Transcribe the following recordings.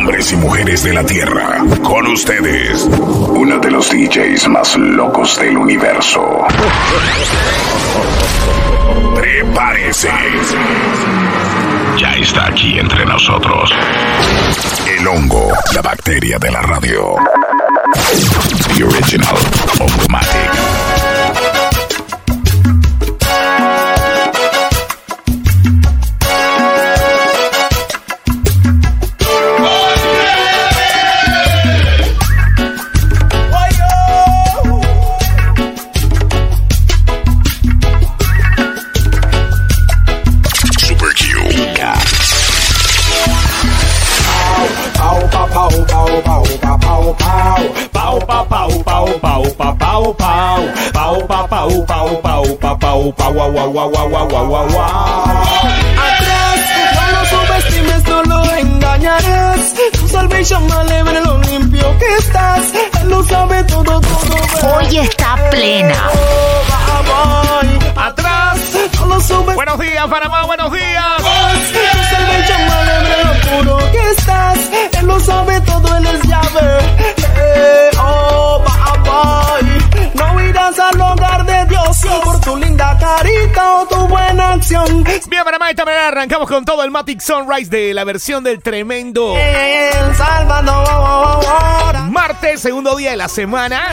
Hombres y mujeres de la Tierra, con ustedes, uno de los DJs más locos del universo. Prepárese. Ya está aquí entre nosotros. El hongo, la bacteria de la radio. The original Hongomatic. Bien, Panamá, de esta manera arrancamos con todo el Matic Sunrise de la versión del tremendo El Salvador. martes, segundo día de la semana.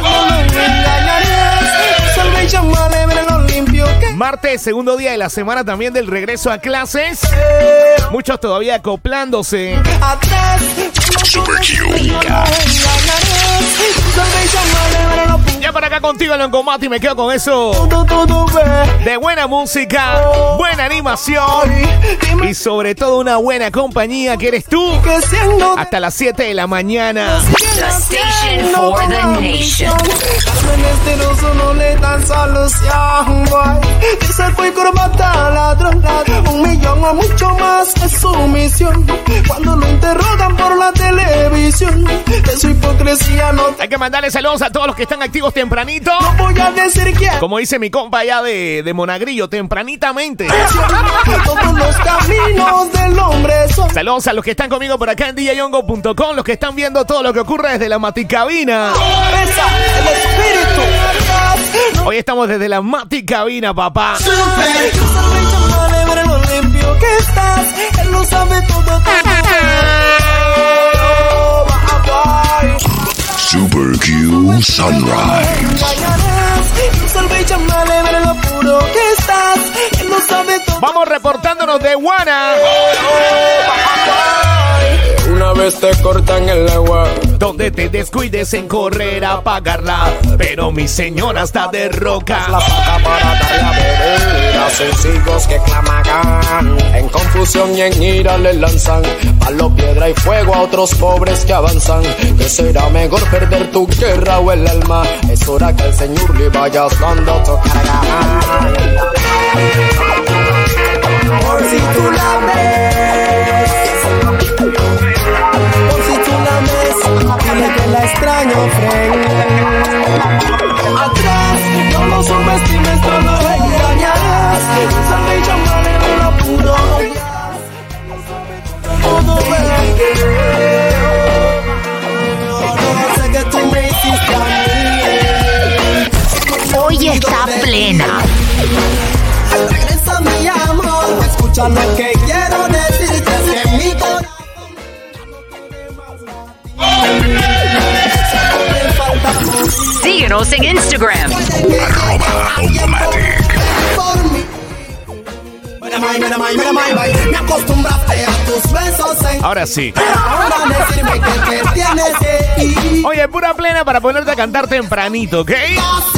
Martes, segundo día de la semana también del regreso a clases. Muchos todavía acoplándose. Super Ya para acá contigo, Longomati, me quedo con eso. De buena música, buena animación y sobre todo una buena compañía que eres tú. Hasta las 7 de la mañana. The station for the nation. Un millón o mucho más es Hay que mandarle saludos a todos los que están activos tempranito. no voy a decir quién. Como dice mi compa allá de, de Monagrillo, tempranitamente. Todos los caminos del hombre son. Saludos a los que están conmigo por acá en djyongo.com, los que están viendo todo lo que ocurre desde la Maticabina. Esa, el espíritu. Hoy estamos desde la Maticabina, papá. Super. Super Q Sunrise. Ver. Vamos reportándonos de Guana, Una vez te cortan el agua. donde te descuides en correr a pagarla. Pero mi señora está de roca. La paca para darle a beber a sencillos que clamagan. En confusión y en ira le lanzan palo, piedra y fuego a otros pobres que avanzan. Que será mejor perder tu guerra o el alma. Es hora que el Señor le vayas dando tu carga. Por si tú la ves. Por si tú la ves. Dile que la extraño, friend. Atrás, no lo subestimes, Hoy está plena. Regresa mi amor, escucha lo que quiero decirte. Es que mi corazón me falta Síguenos en Instagram. Arroba Me acostumbraste a tus besos en Ahora sí. Que que. Oye, pura plena para ponerte a cantar tempranito, ¿ok?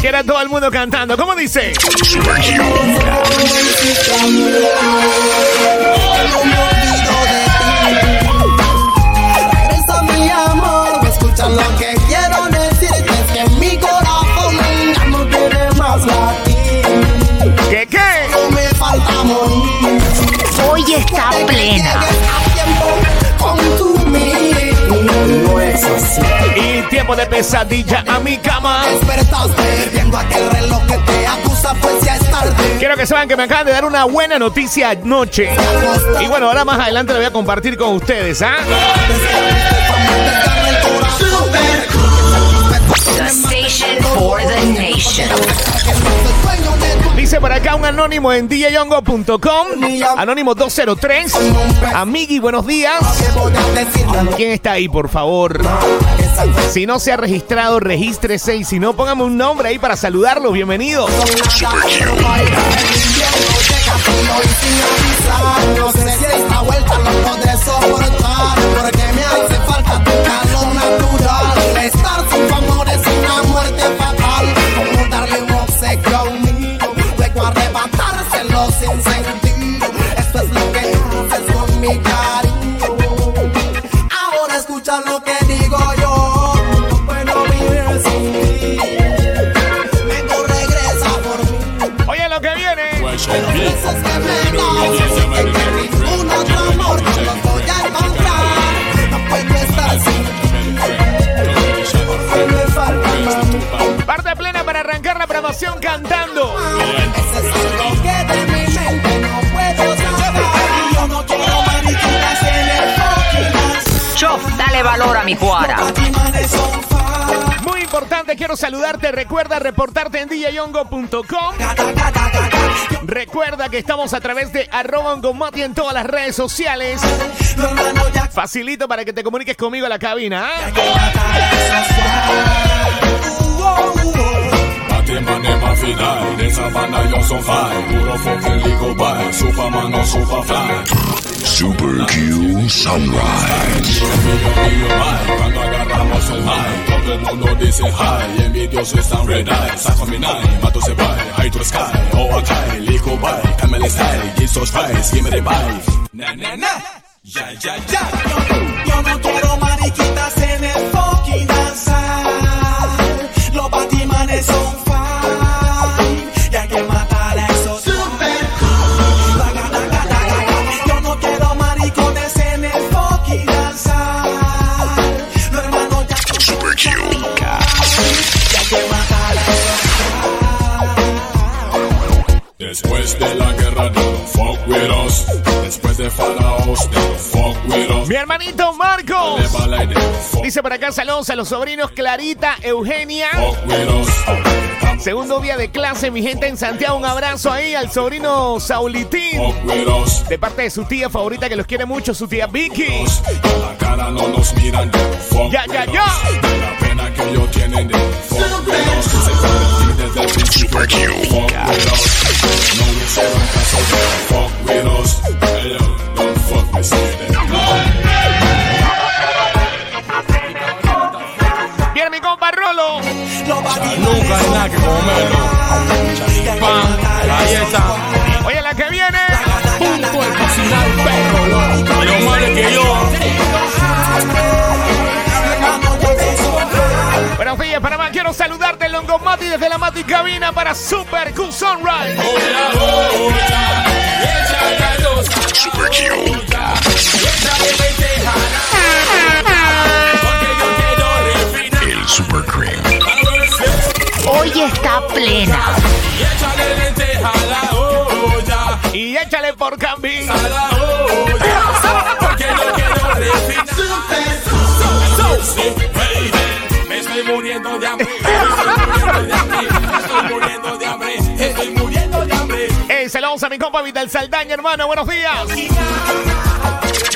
Quiera todo el mundo cantando. ¿Cómo dice? Regresa mi amor, escucha lo que está plena. Y tiempo de pesadilla a mi cama. Quiero que sepan que me acaban de dar una buena noticia anoche. Y bueno, ahora más adelante la voy a compartir con ustedes, ¿eh? The station for the nation. Dice por acá un anónimo en djyongo.com. Anónimo 203. Amigui, buenos días. ¿Quién está ahí, por favor? Si no se ha registrado, regístrese. Y si no, póngame un nombre ahí para saludarlo. Bienvenido. No sé si esta vuelta lo podré soportar mi cariño Ahora escucha lo que digo yo No puedo vivir sin ti Vengo, regresa por mí Oye, lo que viene. veces que me das en que ningún otro amor no lo voy a encontrar. No puedo estar sin ti. Porque me falta más. Parte plena para arrancar la promoción cantando. Dale valor a mi cuara. Muy importante, quiero saludarte. Recuerda reportarte en djyongo.com. Recuerda que estamos a través de arroba Ongomati en todas las redes sociales. Facilito para que te comuniques conmigo a la cabina. ¿ah? Super Q Sunrise. Cuando agarramos el high, todo el mundo dice hi Envidiosos están red eye, saco mi nine Mato se va, high to sky Oh, okay, legal by, Camel style Jesus Christ, give me the vibe Na, na, na Ya, ya, ya Yo no quiero mariquitas en el fucking danzar. Los batimanes son Mi hermanito Marcos. Dice por acá saludos a los sobrinos Clarita, Eugenia. Segundo día de clase, mi gente en Santiago. Un abrazo ahí al sobrino Saulitín. De parte de su tía favorita que los quiere mucho, su tía Vicky. Ya, ya, ya. Super Q. fuck with us fuck with us Viene mi compa Rolo. Nunca hay nada que. Pan, galleta, Oye, la que viene. punto de cocinar perro, que yo. Buenos días, Panamá. Quiero saludarte en Longomati desde la Mati Cabina para Super Cool Sunrise. Hola, hola, échale Super Q. échale lentejas. Porque yo quiero refinar. El Super Cream. Hoy está plena. Y échale lentejas a la olla, Y échale por Cambín. A mi compa Vital Saldaña, hermano. Buenos días.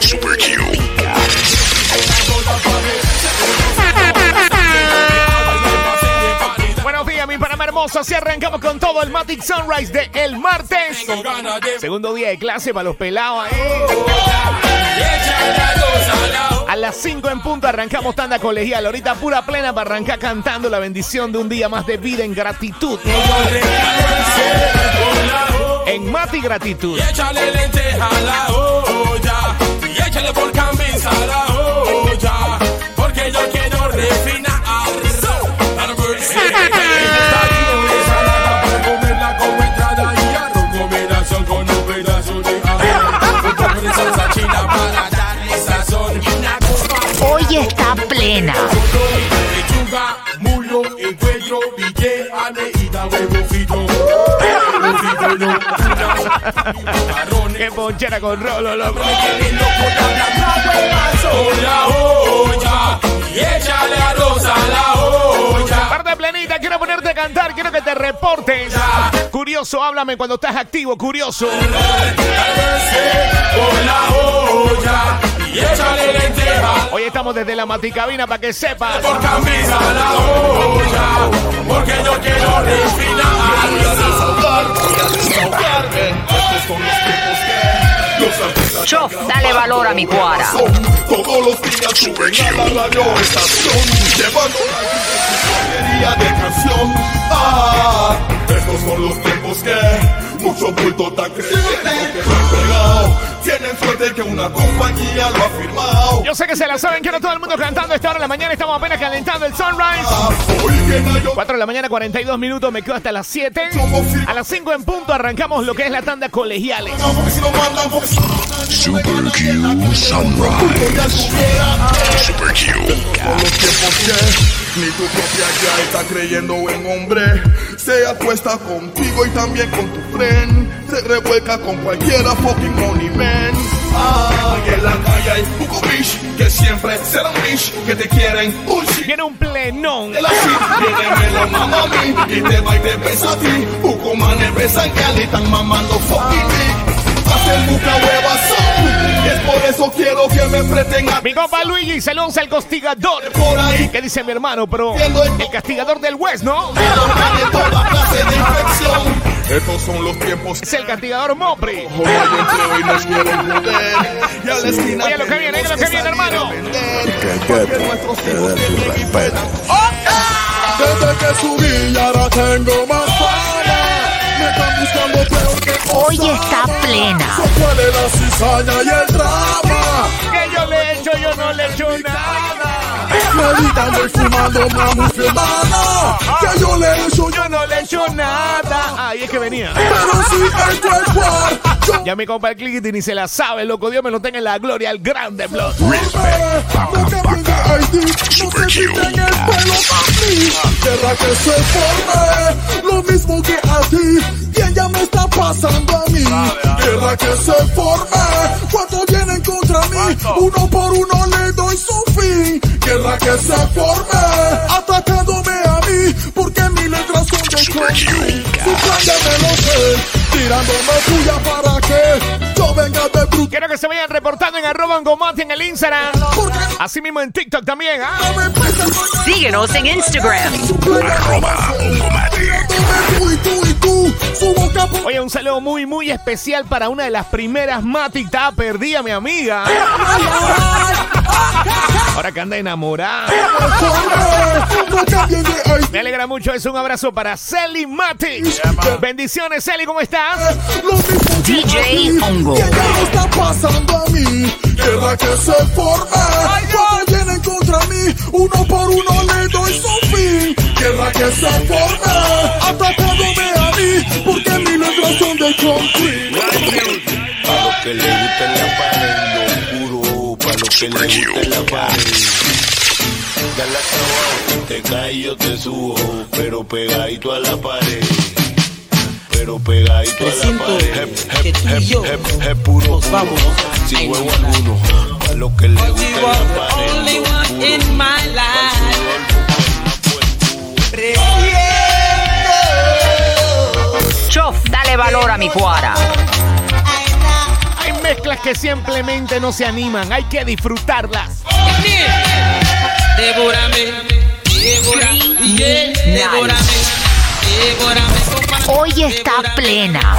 Super Q. Buenos días, mi Panamá hermoso. Así arrancamos con todo el Matic Sunrise de el martes. Segundo día de clase para los pelados ahí. la A las 5 en punto arrancamos tanda colegial. Ahorita pura plena para arrancar cantando la bendición de un día más de vida en gratitud. En Mati Gratitud. Y Qué ponchera con rolo, olla. Parte plenita, quiero ponerte a cantar, quiero que te reportes. Curioso, háblame cuando estás activo, curioso. Hoy estamos desde la maticabina para que sepas. Por camisa la olla, porque yo quiero refinar. Dale valor a mi cuara. Todos los días suben a la radio estación Llevando la Tienen suerte que una compañía lo ha firmado Yo sé que se la saben, quiero todo el mundo cantando a esta hora de la mañana. Estamos apenas calentando el sunrise. Ah, Hoy viene yo 4 de la mañana, 42 minutos, me quedo hasta las 7. A las 5 en punto arrancamos lo que es la tanda colegiales. Super Q Sunrise. Super Q. Ni tu propia ya está creyendo en hombre. Se acuesta contigo y también con tu friend. Se revuelca con cualquiera fucking money man. Ah, y en la calle hay poco bitch que siempre serán bitch que te quieren bullshit. Viene un plenón. El así viene me lo mama a mí y te va y te besa a ti. Poco manes besan que le están mamando fucking dick. Hacen mucha hueva son. Y es por eso quiero que me enfrenten a Mi compa Luigi se lanza el castigador. por ahí. ¿Qué dice mi hermano, pero el castigador del West, ¿no? Estos son los tiempos Es el castigador Mopri. Oye, lo que viene, oye, lo que viene, hermano. Desde que subí ahora tengo más fama. Hoy está plena. ¿Cuál es la cizaña y el drama? Que yo le he hecho, yo no le he hecho nada. Meditando y fumando una musulmana. Que yo le he hecho Yo no le he hecho nada. Ahí es que venía. pero si entro al cuar. Yo Ya mi compa el Clickity ni se la sabe, loco. Dios me lo tenga en la gloria, el grande Blood. No no se quiten el pelo, mami. Querrá que se forme lo mismo que a ti. Bien, ya me está pasando a mí. Querrá que se forme cuando vienen contra mí. Uno por uno le doy su fin. Querrá que se forme atacándome a mí. Porque mis letras son de concrete. Su plan ya me lo sé. Tirándome tuya para que yo venga de bruto. Quiero que se vayan reportando en arroba Angomati en el Instagram. Así mismo en TikTok también, ¿ah? Con Síguenos en Instagram. Arroba Oye, un saludo muy, muy especial para una de las primeras Matic. Estaba perdida, mi amiga. Ahora que anda enamorada. Me alegra mucho. Es un abrazo para Celi Matic. Bendiciones, Celi, ¿cómo estás? DJ Hongo. Me está pasando a mí. Querrá que se forme. Cuando vienen contra mí, uno por uno le doy su fin. Querrá que se forme. Atacándome a mí, porque mis letras son de concrete. A los que le gusta la pared, lo oscuro. Para los que le gusta la pared. Dale trabajo, te caes yo te subo. Pero pegadito a la pared. Pero pegadito a la pared. Hep, puro, vamos. Sin huevo no. alguno. A los que le gusta la pared. Chof, dale valor a mi cuara. Hay mezclas que simplemente no se animan. Hay que disfrutarlas. Devórame, devórame, yeah, devórame, devórame, compa. Hoy está plena.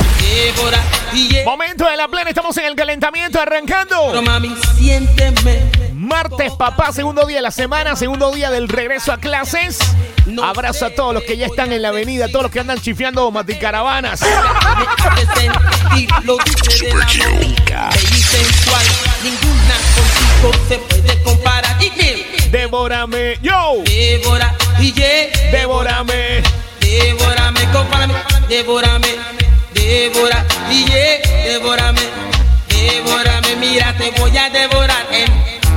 Momento de la plena. Estamos en el calentamiento arrancando. Pero mami, siénteme. Martes, papá, segundo día de la semana, segundo día del regreso a clases. Abrazo a todos los que ya están en la avenida, todos los que andan chifiando maticaravanas. Devórame, yo, devora, yeah, devórame. Devórame, compárame, devórame, devora, yeah, devórame, devórame, mira, te voy a devorar en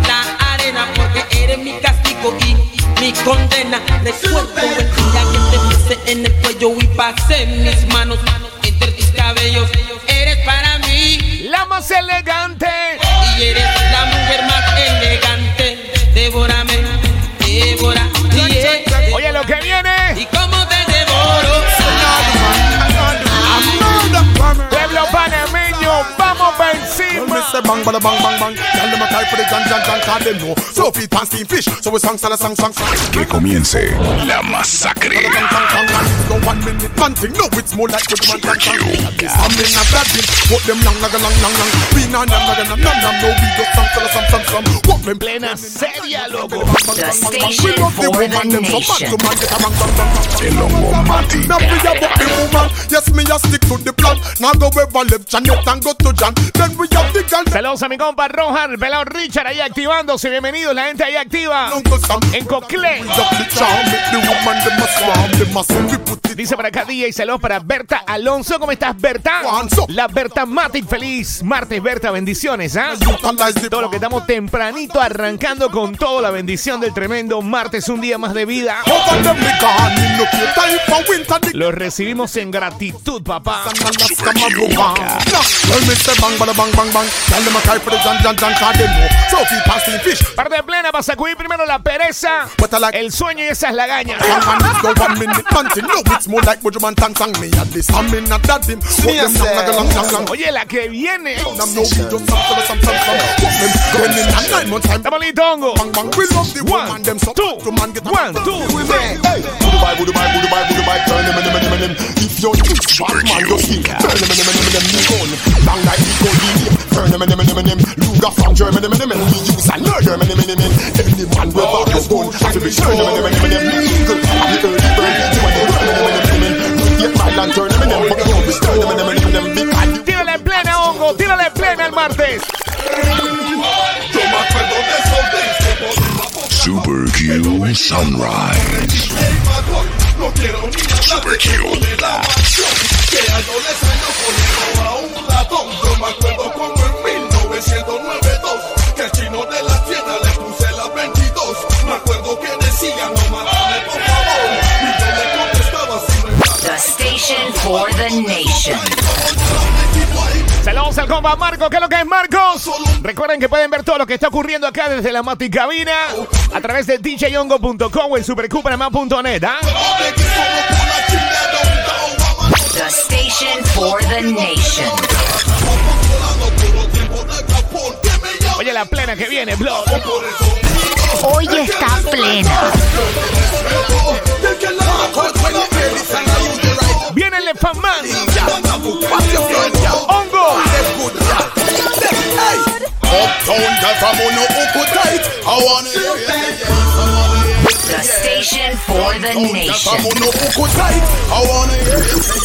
la arena porque eres mi castigo y mi condena. Recuerdo el día que te puse en el cuello y pasé mis manos entre tus cabellos. Eres para mí la más elegante say bang, bada bang, bang, bang. Tell them I cry for the jan, jan, jan, cause they know. So feet and steam fish. So we song, song, song, song, song. Que comience la masacre. No one minute man thing. No, it's more like good man, song, song. I'm in a bad thing. Put them long, long, long, long, long. We na, na, na, na, na, na, no, we just song, song, song, song, song. What them Plena seria, loco. The station for the nation. El hongo Mati. Now we a book the woman. Yes, me a stick to the plan. Now go ever left Janet and go to Jan. Then we have the girl. Saludos a mi compa Rohan, el pelado Richard ahí activándose. Bienvenidos, la gente ahí activa. En it Dice para acá DJ, saludos para Berta Alonso. ¿Cómo estás, Berta? La Berta Matic. Feliz martes, Berta. Bendiciones, ¿ah? the Todo lo que estamos tempranito arrancando con todo la bendición del tremendo martes, un día más de vida. Los recibimos en gratitud, papá. Go. Tell them a cry for the jan, cause they know. So fish. Parte plena para sacudir primero la pereza, But I like el sueño y esas lagañas. One man it's no one minute man. No, it's more like Buju man tang tang me at this. I'm in a that him. What them long, like a long, long, long. Oye, la que viene. Nam no we just some some some some some. What them going in a nine months time. Estamos listos, hongo. Bang bang. We love the One, woman them so two, to man get a- one, two, Hey, hey. Budu bye, budu bye, budu bye, budu bye. Turn them, them, them, them. If you're rich, bad man, you see. Turn them, them, them, them. Me gun, bang like me gun. Turn them, them, them, them. Luger from Germany, them, them, them. We use and learn Germany, them, them, them. Any man with a gun, has to be sure them, them, them, them. Legal, I'm the early bird. You want to run them, them, them, them. Get my lantern, them, them, but don't be stirring them, them, them, them. Because you Tírale en plena, hongo. Tírale en plena el martes. Super Q Sunrise. No quiero ni hablar Super de Q. de la mansión Que a yo le salió corriendo a un ratón Yo me acuerdo for the nation. Saludos al compa Marcos. ¿Qué es lo que es Marcos? Recuerden que pueden ver todo lo que está ocurriendo acá desde la Maticabina a través de djyongo.com o en supercupanamá.net. ¿ah? The station for the nation. Oye, la plena que viene, blog. Hoy está plena. Viene el Faman. Hongo. Uptown girl from Uno Uku tight. I wanna. The station for the From nation. Uno Uku tight. I wanna you.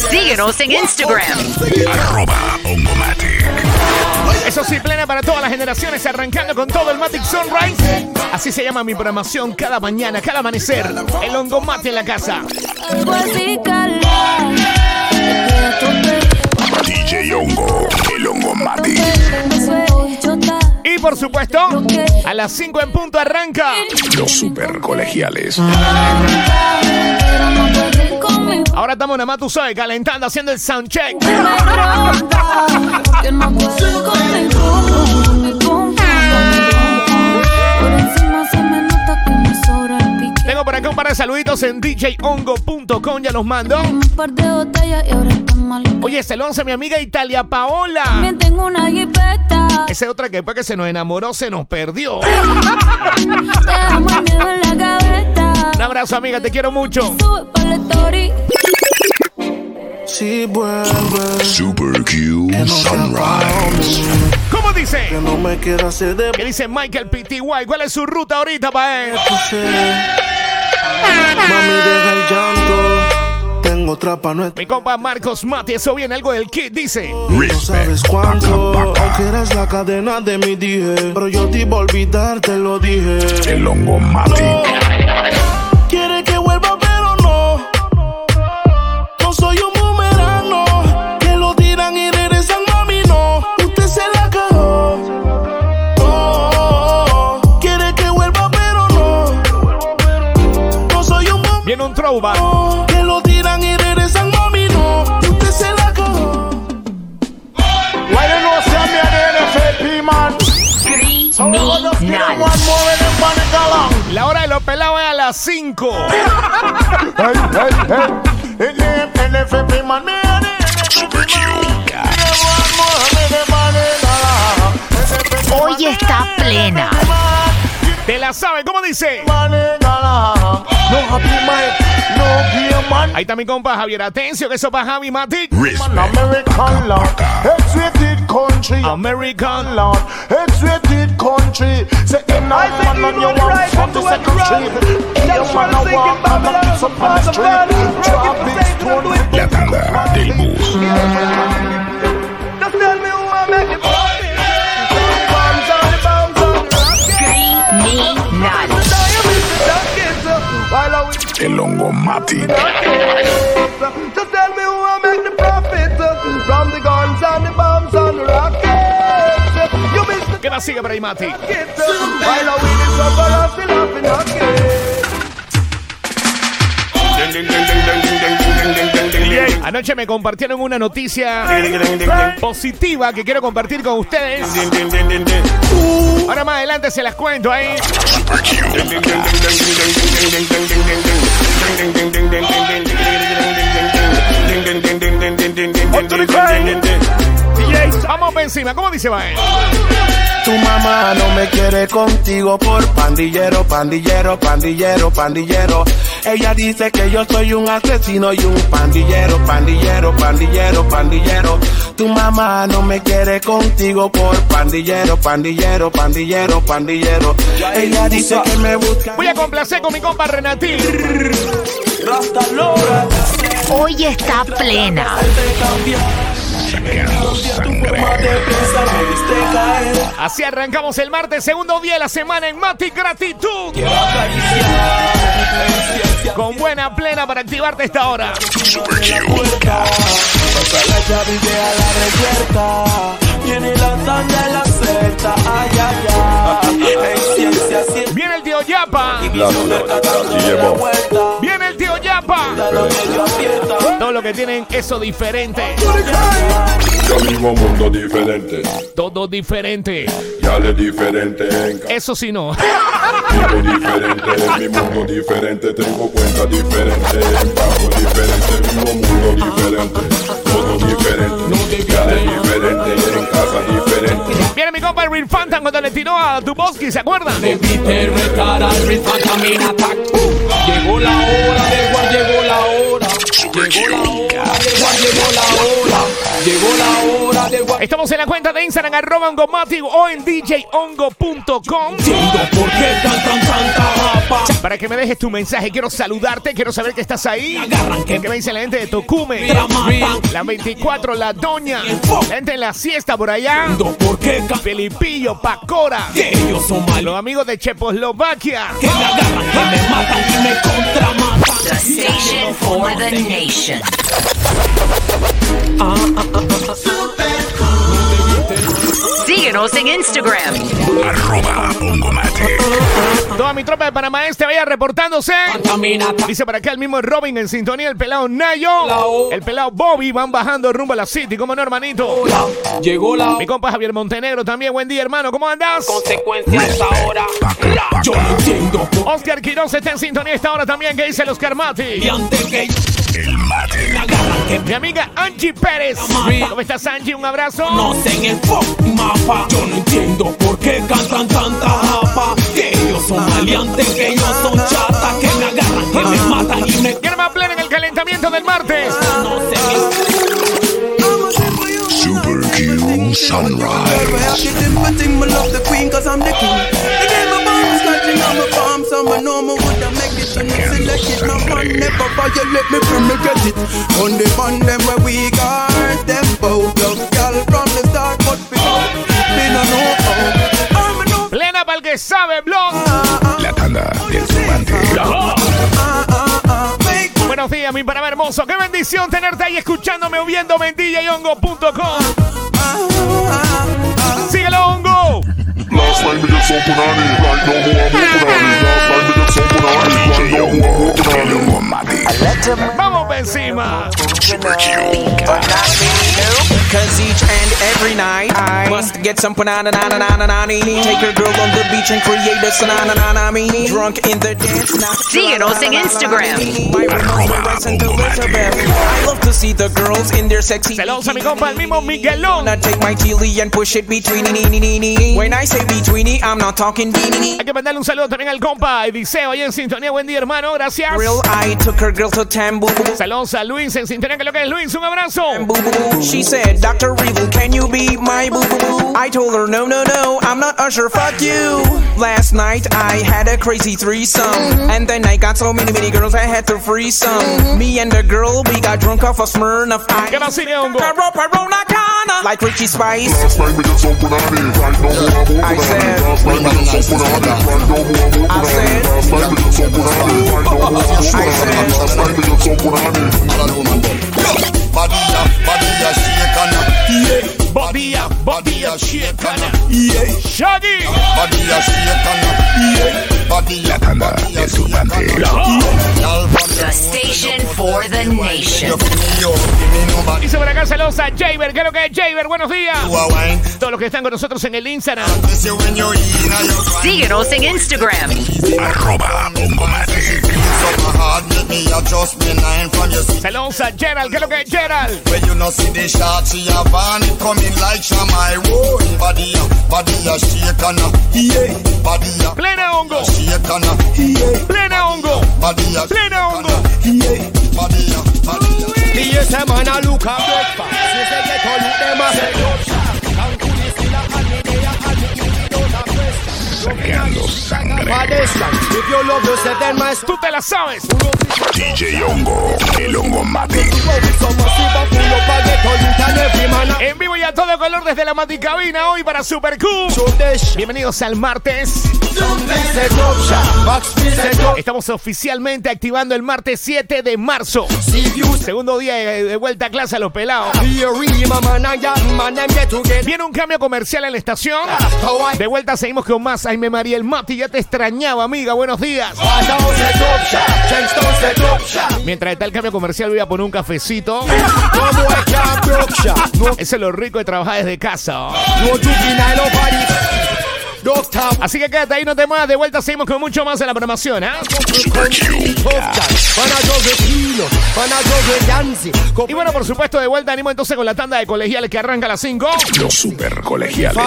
Síguenos en Instagram. Arroba hongo Mati. Eso sí, plena para todas las generaciones, arrancando con todo el Matic Sunrise. Así se llama mi programación cada mañana, cada amanecer. El hongo mate en la casa. DJ Hongo. El hongo Mati. Y por supuesto, a las 5 en punto arranca. Los super colegiales. Ahora estamos nada más, tú sabes, calentando, haciendo el soundcheck. Tengo por acá un par de saluditos en djhongo.com, ya los mando. Oye, se lo hace mi amiga Italia Paola. Tengo una jipeta. Esa es otra que después que se nos enamoró, se nos perdió. El. Un abrazo, amiga, te quiero mucho. Si vuelve, Super Q Sunrise. ¿Cómo dice? que no me quiera hacer de ¿Qué dice Michael PTY? ¿Cuál es su ruta ahorita para él? Mami, deja el llanto. Tengo trapa, no es Mi compa Marcos Mati, eso viene algo del kit, dice. No sabes cuánto, aunque eres la cadena de mi dije. Pero yo te iba a olvidar, te lo dije. El hongo Mati. Que lo tiran y regresan, mami, no. Usted se la cagó. Why me. La hora de los pelados es a las 5. Hoy está plena. Te la sabe, ¿cómo dice? Ahí está mi compa Javier Atencio, que eso para Javi Matic. American Lord, country, American Lord, country. Say in man on your walk from the second street. Your man a walk and a piece up on the street. Drop big stone. La tanda del bus. Just tell me who I make You miss the ¿Qué más sigue por ahí, Mati? Anoche me compartieron una noticia positiva que quiero compartir con ustedes. Ahora más adelante se las cuento ahí. barbecue. Up the. Vamos por encima, ¿cómo dice Bae? Tu mamá no me quiere contigo por pandillero, pandillero, pandillero, pandillero. Ella dice que yo soy un asesino y un pandillero, pandillero, pandillero, pandillero. Tu mamá no me quiere contigo por pandillero, pandillero, pandillero, pandillero. Ella dice que me busca. Voy a complacer con mi compa Renatín. Hoy está plena. Así arrancamos el martes, segundo día de la semana en Mati Gratitud. Con buena plena para activarte esta hora. Super. Viene el tío Yapa. Viene Yapa. Todo lo que tienen eso diferente. Yo mismo mundo diferente, Todo diferente. ya le diferente Eso sí no. Vivo diferente, en mi mundo diferente, tengo cuenta diferente, en bajo diferente, vivo mundo diferente, todo diferente, ya le diferente, en casa diferente. Viene mi compa el Real Fantan cuando le tiró a Duboski, ¿se acuerdan? Llegó la hora de Juan, llegó la hora. Juan, llegó la hora. Llegó la hora de Juan. Estamos en la cuenta de Instagram, arroba Ongomati o en djongo.com. Japa. Para que me dejes tu mensaje, quiero saludarte, quiero saber que estás ahí. ¿Qué me dice la gente de Tocume? La 24, la Doña. La gente en la siesta por allá. Felipillo, Pacora. que ellos son malos. Los amigos de Checoslovaquia. Que me agarran, que me matan y me contramatan. The station for the nation. Síguenos en Instagram. Arroba. Toda mi tropa de Panamá Este vaya reportándose. Dice para acá el mismo Robin en sintonía, el pelado Nayo, el pelado Bobby van bajando rumbo a la City. ¿Cómo no, hermanito? Llegó la Mi compa Javier Montenegro también. Buen día, hermano. ¿Cmo andas? consecuencia hasta ahora. Yo entiendo Oscar Quiroz está en sintonía esta hora también. ¿Qué dice el Oscar Mati? qué antes que El que Mi amiga Angie Pérez. ¿Cómo estás, Angie? Un abrazo. no sé en el mapa. Yo no entiendo por qué cantan tanta japa. Que ellos son maleantes, que ellos son chatas. Que me agarran, que me matan y me ahora más plena en el calentamiento del martes. no sé en el Super Q Sunrise. No man never violate me from me get it. On the man them where we got them both love girl from the start, but we don't, we no know how. I'm a no, Plena para el que sabe, blog. La tanda del turbante. Buenos días, mi Panamá hermoso. Qué bendición tenerte ahí escuchándome o viéndome en djhongo.com. Síguelo, Hongo. Last night me right more night me Mati. Vamos, pa' encima. Cause each and every night I must get some banana na na na na na Take her girl on the beach and create a sanana na na me Drunk in the dance now Síguenos en Instagram. I love to see the girls in their sexy Saludos a mi compa, el mismo Miguelón. I take my chili and push it between When I say between I'm not talking beanie Hay que mandarle un saludo también al compa Ediseo, ahí en sintonía. Buen día, hermano. Gracias. Real I took her girl to Tambu Saludos a Luis en sintonía. que lo que es Luis? Un abrazo. She said, Dr. Evil, can you be my boo boo? I told her, no, no, no, I'm not Usher, fuck you. Last night I had a crazy threesome. And then I got so many, many girls I had to free some. Me and the girl, we got drunk off a Smirnoff Ice. ¿Qué más sigue, hongo? Pyro, pyro, Nakana. Like Richie Spice. I said, I said, Saludos a Jaber. ¿Qué es lo que es Jaber? Buenos días. Todos los que están con nosotros en el Instagram. Síguenos en Instagram. Arroba Ongomatic. Saludos a Gerald. ¿Qué es lo que es Gerald? When you no see the shot, she a van it coming like Shamai. Whoa, body, body a shake and a yeah, body a Plena hongo. Plena hongo. Plena hongo. A. Yes, a man a look a breakfast. Say say get all you them a. Down to the hand me there and. Sacando sangre. If you love yourself, then my Tú te la sabes. DJ Hongo, el Hongomatic. En vivo y a todo color desde la Maticabina hoy para Super Q. Bienvenidos al martes. Estamos oficialmente activando el martes 7 de marzo. Segundo día de vuelta a clase a los pelados. Viene un cambio comercial en la estación. De vuelta seguimos con más. Ay, me María el Mati, ya te extrañaba, amiga. Buenos días. Mientras está el cambio comercial, voy a poner un cafecito. Eso es lo rico de trabajar desde casa. Así que quédate ahí, no te muevas. De vuelta seguimos con mucho más en la programación. ¿ah? Y bueno, por supuesto, de vuelta animo entonces con la tanda de colegiales que arranca a las 5. Los super colegiales.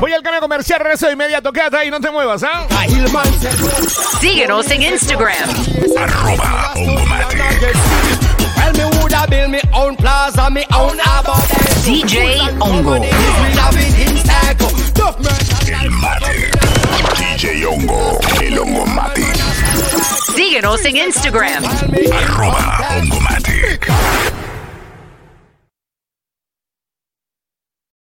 Voy al cambio comercial, regreso de inmediato. Quédate ahí, no te muevas, ¿ah? Up Síguenos en Instagram. Arroba Ongomatic. Well me woulda build me own plaza Me own abundance DJ Ongo. El Mate. DJ Hongo, el Hongomatic. Síguenos en Instagram. Arroba Ongomatic.